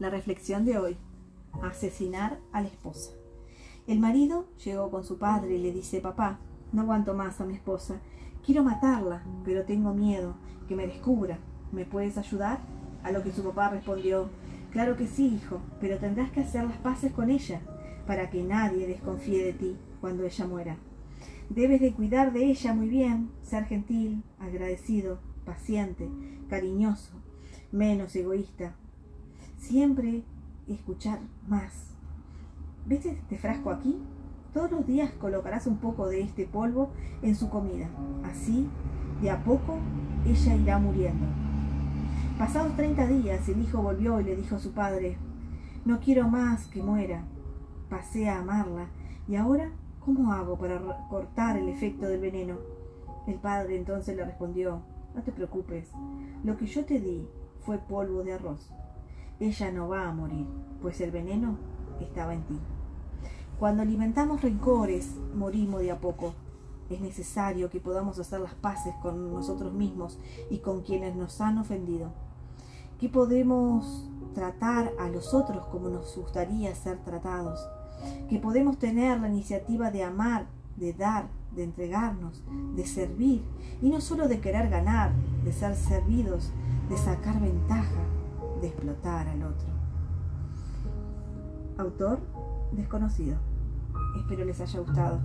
La reflexión de hoy. Asesinar a la esposa. El marido llegó con su padre y le dice, papá, no aguanto más a mi esposa. Quiero matarla, pero tengo miedo que me descubra. ¿Me puedes ayudar? A lo que su papá respondió, claro que sí, hijo, pero tendrás que hacer las paces con ella, para que nadie desconfíe de ti cuando ella muera. Debes de cuidar de ella muy bien, ser gentil, agradecido, paciente, cariñoso, menos egoísta, siempre escuchar más. ¿Ves este frasco aquí? Todos los días colocarás un poco de este polvo en su comida. Así, de a poco, ella irá muriendo. Pasados treinta días, el hijo volvió y le dijo a su padre, no quiero más que muera. Pasé a amarla. ¿Y ahora cómo hago para cortar el efecto del veneno? El padre entonces le respondió, no te preocupes, lo que yo te di fue polvo de arroz ella no va a morir, pues el veneno estaba en ti. Cuando alimentamos rencores, morimos de a poco. Es necesario que podamos hacer las paces con nosotros mismos y con quienes nos han ofendido. Que podemos tratar a los otros como nos gustaría ser tratados. Que podemos tener la iniciativa de amar, de dar, de entregarnos, de servir, y no solo de querer ganar, de ser servidos, de sacar ventaja, de explotar al otro. Autor desconocido. Espero les haya gustado.